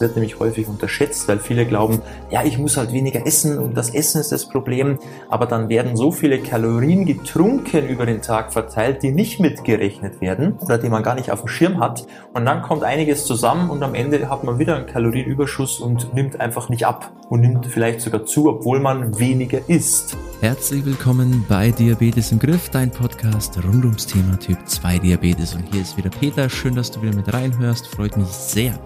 wird nämlich häufig unterschätzt, weil viele glauben, ja, ich muss halt weniger essen und das Essen ist das Problem, aber dann werden so viele Kalorien getrunken über den Tag verteilt, die nicht mitgerechnet werden oder die man gar nicht auf dem Schirm hat. Und dann kommt einiges zusammen und am Ende hat man wieder einen Kalorienüberschuss und nimmt einfach nicht ab und nimmt vielleicht sogar zu, obwohl man weniger isst. Herzlich willkommen bei Diabetes im Griff, dein Podcast rund ums Thema Typ 2 Diabetes. Und hier ist wieder Peter, schön, dass du wieder mit reinhörst, freut mich sehr.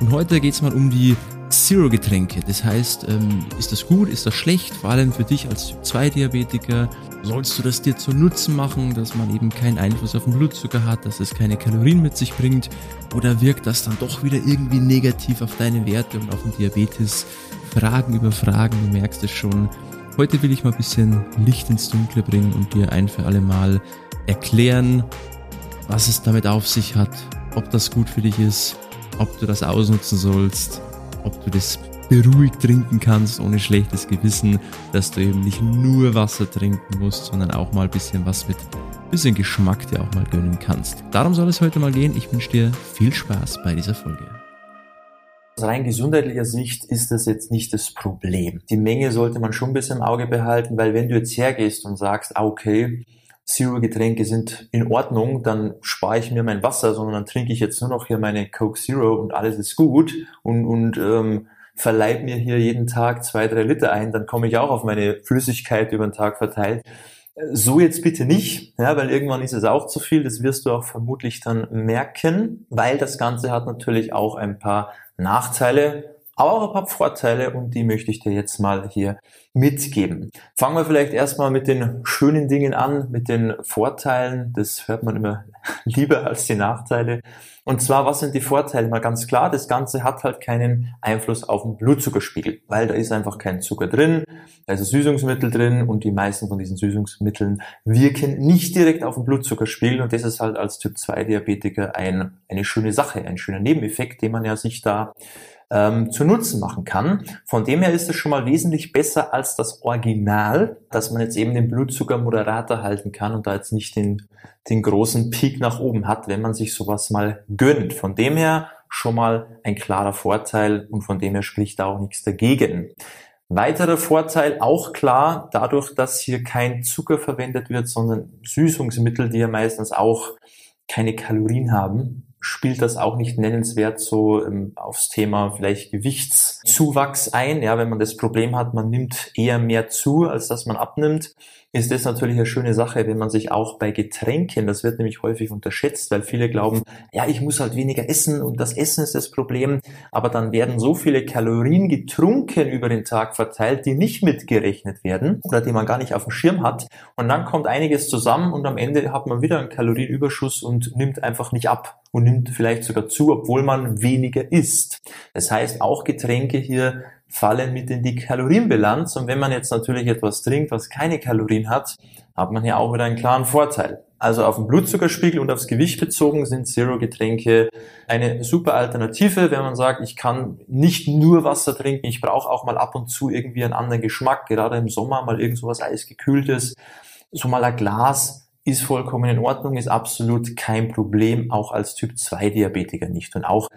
Und heute geht es mal um die Zero-Getränke. Das heißt, ähm, ist das gut, ist das schlecht? Vor allem für dich als Typ-2-Diabetiker. Sollst du das dir zu Nutzen machen, dass man eben keinen Einfluss auf den Blutzucker hat, dass es keine Kalorien mit sich bringt? Oder wirkt das dann doch wieder irgendwie negativ auf deine Werte und auf den Diabetes? Fragen über Fragen, du merkst es schon. Heute will ich mal ein bisschen Licht ins Dunkle bringen und dir ein für alle Mal erklären, was es damit auf sich hat, ob das gut für dich ist ob du das ausnutzen sollst, ob du das beruhigt trinken kannst, ohne schlechtes Gewissen, dass du eben nicht nur Wasser trinken musst, sondern auch mal ein bisschen was mit bisschen Geschmack dir auch mal gönnen kannst. Darum soll es heute mal gehen. Ich wünsche dir viel Spaß bei dieser Folge. Aus rein gesundheitlicher Sicht ist das jetzt nicht das Problem. Die Menge sollte man schon ein bisschen im Auge behalten, weil wenn du jetzt hergehst und sagst, ah, okay, Zero-Getränke sind in Ordnung, dann spare ich mir mein Wasser, sondern dann trinke ich jetzt nur noch hier meine Coke Zero und alles ist gut und, und ähm, verleib mir hier jeden Tag zwei, drei Liter ein, dann komme ich auch auf meine Flüssigkeit über den Tag verteilt. So jetzt bitte nicht, ja, weil irgendwann ist es auch zu viel. Das wirst du auch vermutlich dann merken, weil das Ganze hat natürlich auch ein paar Nachteile aber auch ein paar Vorteile und die möchte ich dir jetzt mal hier mitgeben. Fangen wir vielleicht erstmal mit den schönen Dingen an, mit den Vorteilen. Das hört man immer lieber als die Nachteile. Und zwar, was sind die Vorteile? Mal ganz klar, das Ganze hat halt keinen Einfluss auf den Blutzuckerspiegel, weil da ist einfach kein Zucker drin, da ist ein Süßungsmittel drin und die meisten von diesen Süßungsmitteln wirken nicht direkt auf den Blutzuckerspiegel und das ist halt als Typ 2 Diabetiker ein, eine schöne Sache, ein schöner Nebeneffekt, den man ja sich da ähm, zu Nutzen machen kann. Von dem her ist es schon mal wesentlich besser als das Original, dass man jetzt eben den Blutzucker moderater halten kann und da jetzt nicht den, den großen Peak nach oben hat, wenn man sich sowas mal gönnt. Von dem her schon mal ein klarer Vorteil und von dem her spricht da auch nichts dagegen. Weiterer Vorteil, auch klar, dadurch, dass hier kein Zucker verwendet wird, sondern Süßungsmittel, die ja meistens auch keine Kalorien haben, spielt das auch nicht nennenswert so ähm, aufs Thema vielleicht Gewichtszuwachs ein. Ja, wenn man das Problem hat, man nimmt eher mehr zu, als dass man abnimmt, ist das natürlich eine schöne Sache, wenn man sich auch bei Getränken, das wird nämlich häufig unterschätzt, weil viele glauben, ja, ich muss halt weniger essen und das Essen ist das Problem, aber dann werden so viele Kalorien getrunken über den Tag verteilt, die nicht mitgerechnet werden oder die man gar nicht auf dem Schirm hat und dann kommt einiges zusammen und am Ende hat man wieder einen Kalorienüberschuss und nimmt einfach nicht ab und nimmt vielleicht sogar zu, obwohl man weniger isst. Das heißt, auch Getränke hier fallen mit in die Kalorienbilanz. Und wenn man jetzt natürlich etwas trinkt, was keine Kalorien hat, hat man hier auch wieder einen klaren Vorteil. Also auf den Blutzuckerspiegel und aufs Gewicht bezogen sind Zero-Getränke eine super Alternative, wenn man sagt, ich kann nicht nur Wasser trinken, ich brauche auch mal ab und zu irgendwie einen anderen Geschmack, gerade im Sommer mal irgend sowas eisgekühltes, so mal ein Glas ist vollkommen in Ordnung, ist absolut kein Problem, auch als Typ 2 Diabetiker nicht. Und auch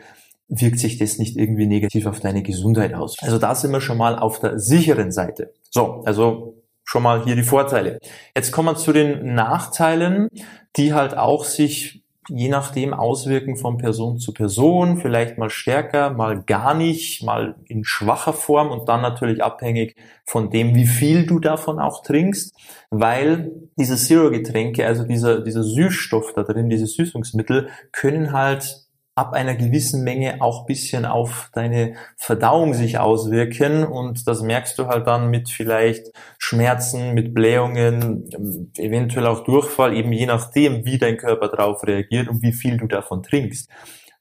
wirkt sich das nicht irgendwie negativ auf deine Gesundheit aus. Also da sind wir schon mal auf der sicheren Seite. So, also schon mal hier die Vorteile. Jetzt kommen wir zu den Nachteilen, die halt auch sich je nachdem auswirken von Person zu Person, vielleicht mal stärker, mal gar nicht, mal in schwacher Form und dann natürlich abhängig von dem, wie viel du davon auch trinkst, weil diese Zero-Getränke, also dieser, dieser Süßstoff da drin, diese Süßungsmittel, können halt ab einer gewissen Menge auch bisschen auf deine Verdauung sich auswirken und das merkst du halt dann mit vielleicht Schmerzen, mit Blähungen, eventuell auch Durchfall, eben je nachdem, wie dein Körper darauf reagiert und wie viel du davon trinkst.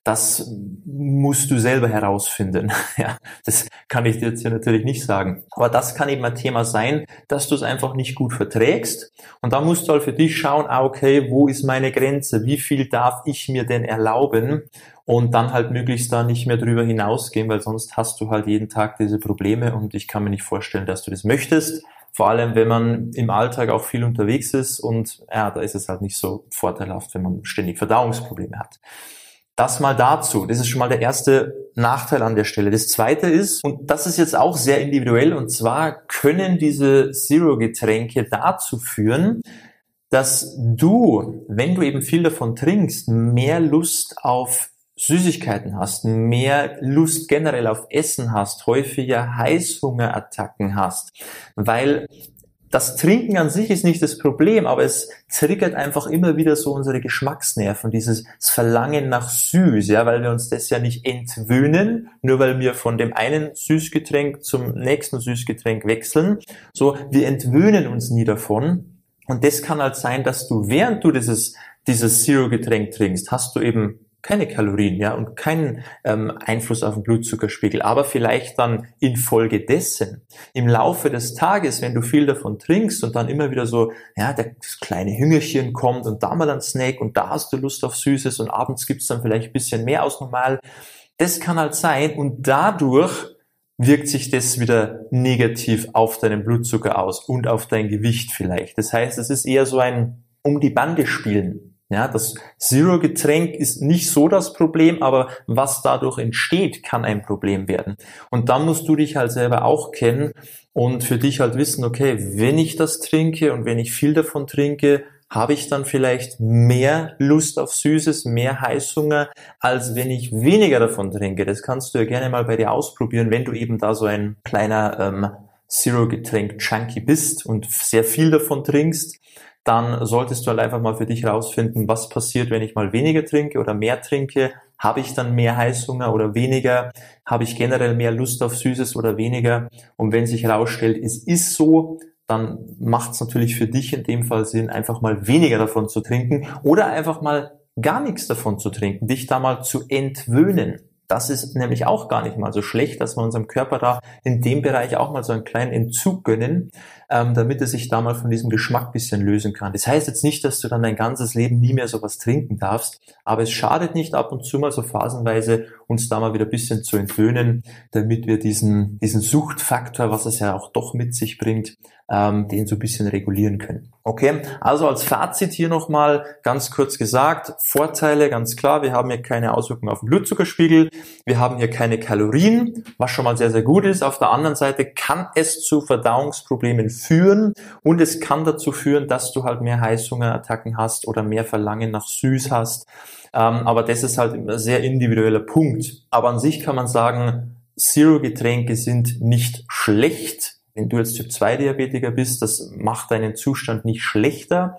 Das musst du selber herausfinden. Ja, das kann ich dir jetzt hier natürlich nicht sagen. Aber das kann eben ein Thema sein, dass du es einfach nicht gut verträgst. Und da musst du halt für dich schauen, ah, okay, wo ist meine Grenze? Wie viel darf ich mir denn erlauben? Und dann halt möglichst da nicht mehr drüber hinausgehen, weil sonst hast du halt jeden Tag diese Probleme und ich kann mir nicht vorstellen, dass du das möchtest. Vor allem, wenn man im Alltag auch viel unterwegs ist und ja, da ist es halt nicht so vorteilhaft, wenn man ständig Verdauungsprobleme hat. Das mal dazu. Das ist schon mal der erste Nachteil an der Stelle. Das zweite ist, und das ist jetzt auch sehr individuell, und zwar können diese Zero-Getränke dazu führen, dass du, wenn du eben viel davon trinkst, mehr Lust auf Süßigkeiten hast, mehr Lust generell auf Essen hast, häufiger Heißhungerattacken hast, weil das Trinken an sich ist nicht das Problem, aber es triggert einfach immer wieder so unsere Geschmacksnerven, dieses Verlangen nach süß, ja, weil wir uns das ja nicht entwöhnen, nur weil wir von dem einen Süßgetränk zum nächsten Süßgetränk wechseln. So, wir entwöhnen uns nie davon. Und das kann halt sein, dass du, während du dieses, dieses Zero-Getränk trinkst, hast du eben keine Kalorien, ja, und keinen ähm, Einfluss auf den Blutzuckerspiegel, aber vielleicht dann infolgedessen im Laufe des Tages, wenn du viel davon trinkst und dann immer wieder so, ja, das kleine Hüngerchen kommt und da mal ein Snack und da hast du Lust auf Süßes und abends gibt's dann vielleicht ein bisschen mehr aus normal. Das kann halt sein und dadurch wirkt sich das wieder negativ auf deinen Blutzucker aus und auf dein Gewicht vielleicht. Das heißt, es ist eher so ein um die Bande spielen. Ja, das Zero-Getränk ist nicht so das Problem, aber was dadurch entsteht, kann ein Problem werden. Und dann musst du dich halt selber auch kennen und für dich halt wissen, okay, wenn ich das trinke und wenn ich viel davon trinke, habe ich dann vielleicht mehr Lust auf Süßes, mehr Heißhunger, als wenn ich weniger davon trinke. Das kannst du ja gerne mal bei dir ausprobieren, wenn du eben da so ein kleiner ähm, Zero-Getränk-Junkie bist und sehr viel davon trinkst dann solltest du halt einfach mal für dich rausfinden, was passiert, wenn ich mal weniger trinke oder mehr trinke. Habe ich dann mehr Heißhunger oder weniger? Habe ich generell mehr Lust auf Süßes oder weniger? Und wenn sich herausstellt, es ist so, dann macht es natürlich für dich in dem Fall Sinn, einfach mal weniger davon zu trinken oder einfach mal gar nichts davon zu trinken, dich da mal zu entwöhnen. Das ist nämlich auch gar nicht mal so schlecht, dass wir unserem Körper da in dem Bereich auch mal so einen kleinen Entzug gönnen, ähm, damit er sich da mal von diesem Geschmack bisschen lösen kann. Das heißt jetzt nicht, dass du dann dein ganzes Leben nie mehr sowas trinken darfst, aber es schadet nicht ab und zu mal so phasenweise uns da mal wieder ein bisschen zu entwöhnen, damit wir diesen, diesen Suchtfaktor, was es ja auch doch mit sich bringt, ähm, den so ein bisschen regulieren können. Okay, also als Fazit hier nochmal ganz kurz gesagt, Vorteile ganz klar, wir haben hier keine Auswirkungen auf den Blutzuckerspiegel, wir haben hier keine Kalorien, was schon mal sehr, sehr gut ist. Auf der anderen Seite kann es zu Verdauungsproblemen führen und es kann dazu führen, dass du halt mehr Heißhungerattacken hast oder mehr Verlangen nach Süß hast. Ähm, aber das ist halt ein sehr individueller Punkt. Aber an sich kann man sagen, Zero-Getränke sind nicht schlecht, wenn du jetzt Typ 2 Diabetiker bist, das macht deinen Zustand nicht schlechter.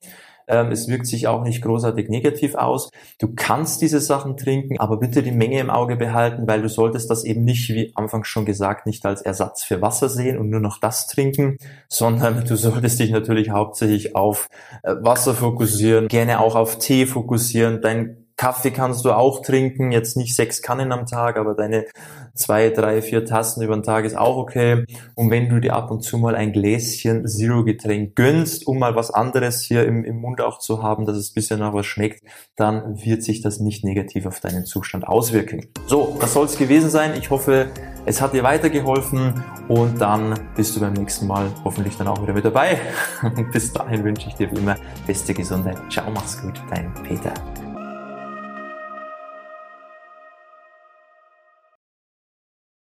Ähm, es wirkt sich auch nicht großartig negativ aus. Du kannst diese Sachen trinken, aber bitte die Menge im Auge behalten, weil du solltest das eben nicht, wie anfangs schon gesagt, nicht als Ersatz für Wasser sehen und nur noch das trinken, sondern du solltest dich natürlich hauptsächlich auf äh, Wasser fokussieren, gerne auch auf Tee fokussieren, dein Kaffee kannst du auch trinken, jetzt nicht sechs Kannen am Tag, aber deine zwei, drei, vier Tassen über den Tag ist auch okay. Und wenn du dir ab und zu mal ein Gläschen Zero-Getränk gönnst, um mal was anderes hier im, im Mund auch zu haben, dass es bisschen nach was schmeckt, dann wird sich das nicht negativ auf deinen Zustand auswirken. So, das soll es gewesen sein. Ich hoffe, es hat dir weitergeholfen und dann bist du beim nächsten Mal hoffentlich dann auch wieder mit dabei. Bis dahin wünsche ich dir wie immer beste Gesundheit. Ciao, mach's gut, dein Peter.